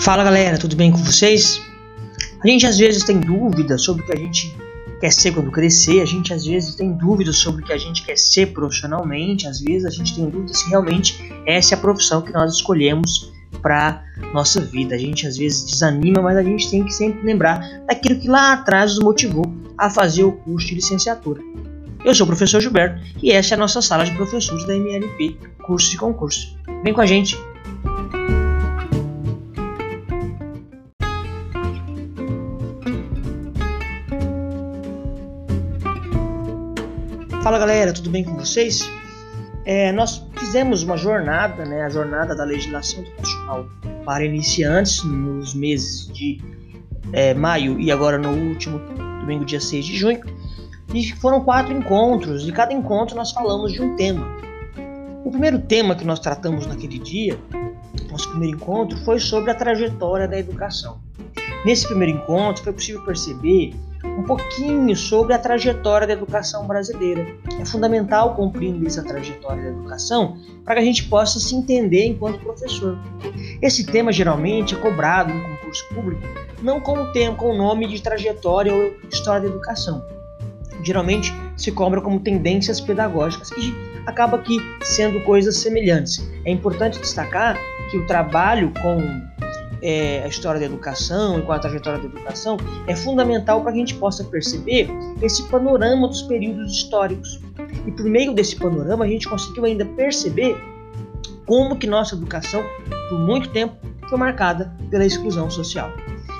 Fala galera, tudo bem com vocês? A gente às vezes tem dúvidas sobre o que a gente quer ser quando crescer, a gente às vezes tem dúvidas sobre o que a gente quer ser profissionalmente, às vezes a gente tem dúvidas se realmente essa é a profissão que nós escolhemos para nossa vida. A gente às vezes desanima, mas a gente tem que sempre lembrar daquilo que lá atrás nos motivou a fazer o curso de licenciatura. Eu sou o professor Gilberto e essa é a nossa sala de professores da MLP, curso e concurso. Vem com a gente! Fala galera, tudo bem com vocês? É, nós fizemos uma jornada, né, a jornada da legislação educacional para iniciantes nos meses de é, maio e agora no último domingo, dia 6 de junho. E foram quatro encontros, e cada encontro nós falamos de um tema. O primeiro tema que nós tratamos naquele dia, nosso primeiro encontro, foi sobre a trajetória da educação. Nesse primeiro encontro foi possível perceber um pouquinho sobre a trajetória da educação brasileira. É fundamental compreender essa trajetória da educação para que a gente possa se entender enquanto professor. Esse tema geralmente é cobrado no concurso público não com o tema, com o nome de trajetória ou história da educação. Geralmente se cobra como tendências pedagógicas e acaba aqui sendo coisas semelhantes. É importante destacar que o trabalho com é, a história da educação e com a trajetória da educação é fundamental para que a gente possa perceber esse panorama dos períodos históricos. E por meio desse panorama a gente conseguiu ainda perceber como que nossa educação, por muito tempo, foi marcada pela exclusão social.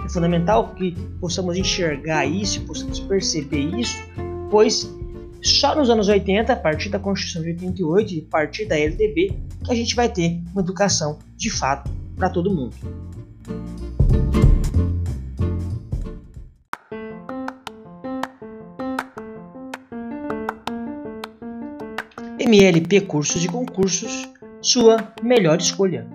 É fundamental que possamos enxergar isso, possamos perceber isso, pois só nos anos 80, a partir da Constituição de 88 e a partir da LDB, que a gente vai ter uma educação de fato para todo mundo. MLP Cursos e Concursos, sua melhor escolha.